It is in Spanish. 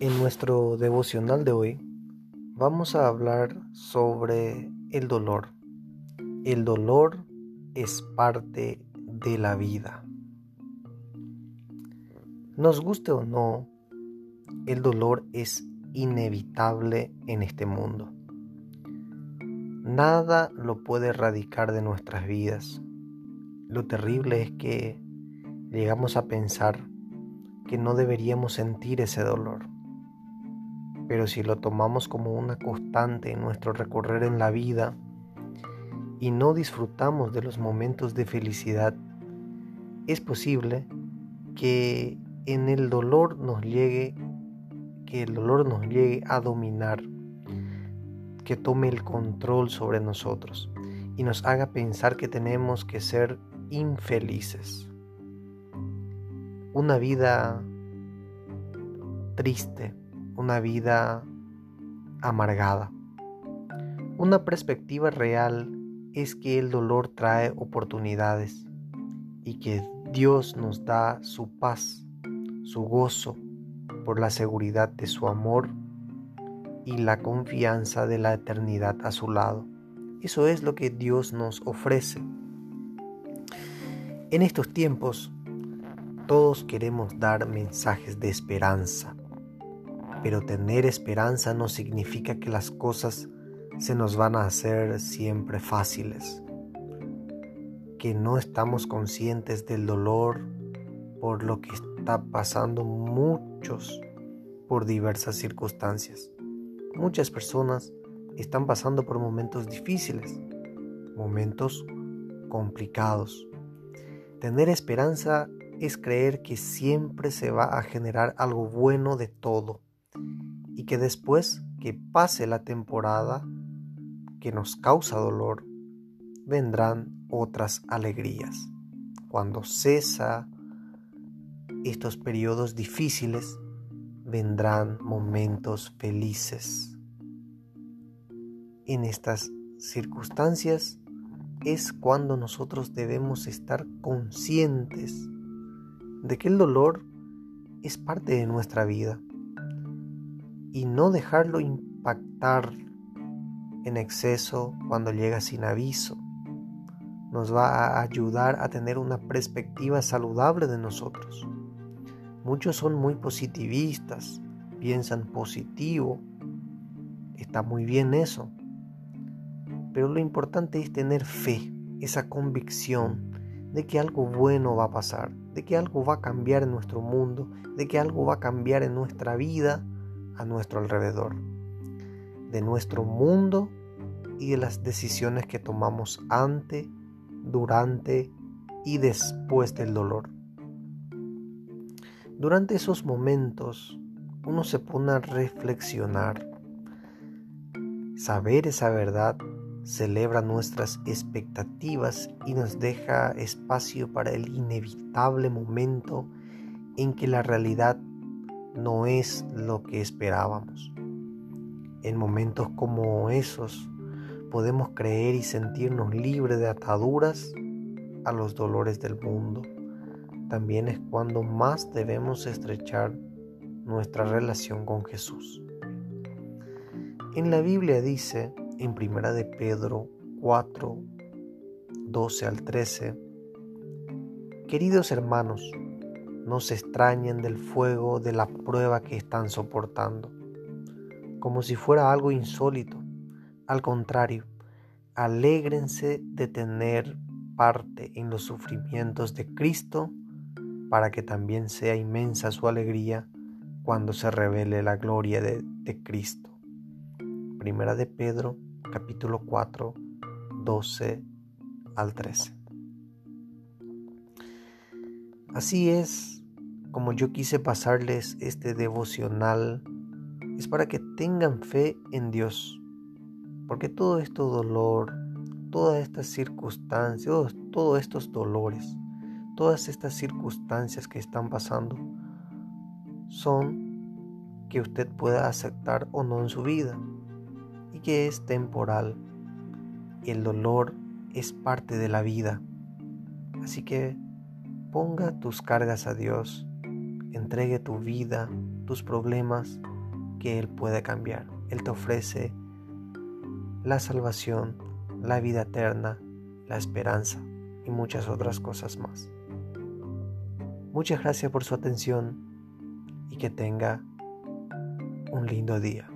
En nuestro devocional de hoy vamos a hablar sobre el dolor. El dolor es parte de la vida. Nos guste o no, el dolor es inevitable en este mundo. Nada lo puede erradicar de nuestras vidas. Lo terrible es que llegamos a pensar que no deberíamos sentir ese dolor. Pero si lo tomamos como una constante en nuestro recorrer en la vida y no disfrutamos de los momentos de felicidad, es posible que en el dolor nos llegue, que el dolor nos llegue a dominar, que tome el control sobre nosotros y nos haga pensar que tenemos que ser infelices. Una vida triste, una vida amargada. Una perspectiva real es que el dolor trae oportunidades y que Dios nos da su paz, su gozo por la seguridad de su amor y la confianza de la eternidad a su lado. Eso es lo que Dios nos ofrece. En estos tiempos, todos queremos dar mensajes de esperanza, pero tener esperanza no significa que las cosas se nos van a hacer siempre fáciles, que no estamos conscientes del dolor por lo que está pasando muchos por diversas circunstancias. Muchas personas están pasando por momentos difíciles, momentos complicados. Tener esperanza es creer que siempre se va a generar algo bueno de todo y que después que pase la temporada que nos causa dolor, vendrán otras alegrías. Cuando cesa estos periodos difíciles, vendrán momentos felices. En estas circunstancias es cuando nosotros debemos estar conscientes de que el dolor es parte de nuestra vida y no dejarlo impactar en exceso cuando llega sin aviso. Nos va a ayudar a tener una perspectiva saludable de nosotros. Muchos son muy positivistas, piensan positivo, está muy bien eso, pero lo importante es tener fe, esa convicción de que algo bueno va a pasar, de que algo va a cambiar en nuestro mundo, de que algo va a cambiar en nuestra vida a nuestro alrededor, de nuestro mundo y de las decisiones que tomamos ante, durante y después del dolor. Durante esos momentos uno se pone a reflexionar. Saber esa verdad celebra nuestras expectativas y nos deja espacio para el inevitable momento en que la realidad no es lo que esperábamos. En momentos como esos podemos creer y sentirnos libres de ataduras a los dolores del mundo. También es cuando más debemos estrechar nuestra relación con Jesús. En la Biblia dice en Primera de Pedro 4, 12 al 13, Queridos hermanos, no se extrañen del fuego de la prueba que están soportando, como si fuera algo insólito. Al contrario, alégrense de tener parte en los sufrimientos de Cristo, para que también sea inmensa su alegría cuando se revele la gloria de, de Cristo. Primera de Pedro, capítulo 4, 12 al 13. Así es como yo quise pasarles este devocional, es para que tengan fe en Dios, porque todo este dolor, todas estas circunstancias, todos, todos estos dolores, todas estas circunstancias que están pasando, son que usted pueda aceptar o no en su vida y que es temporal. El dolor es parte de la vida. Así que ponga tus cargas a Dios, entregue tu vida tus problemas que Él puede cambiar. Él te ofrece la salvación, la vida eterna, la esperanza y muchas otras cosas más. Muchas gracias por su atención y que tenga un lindo día.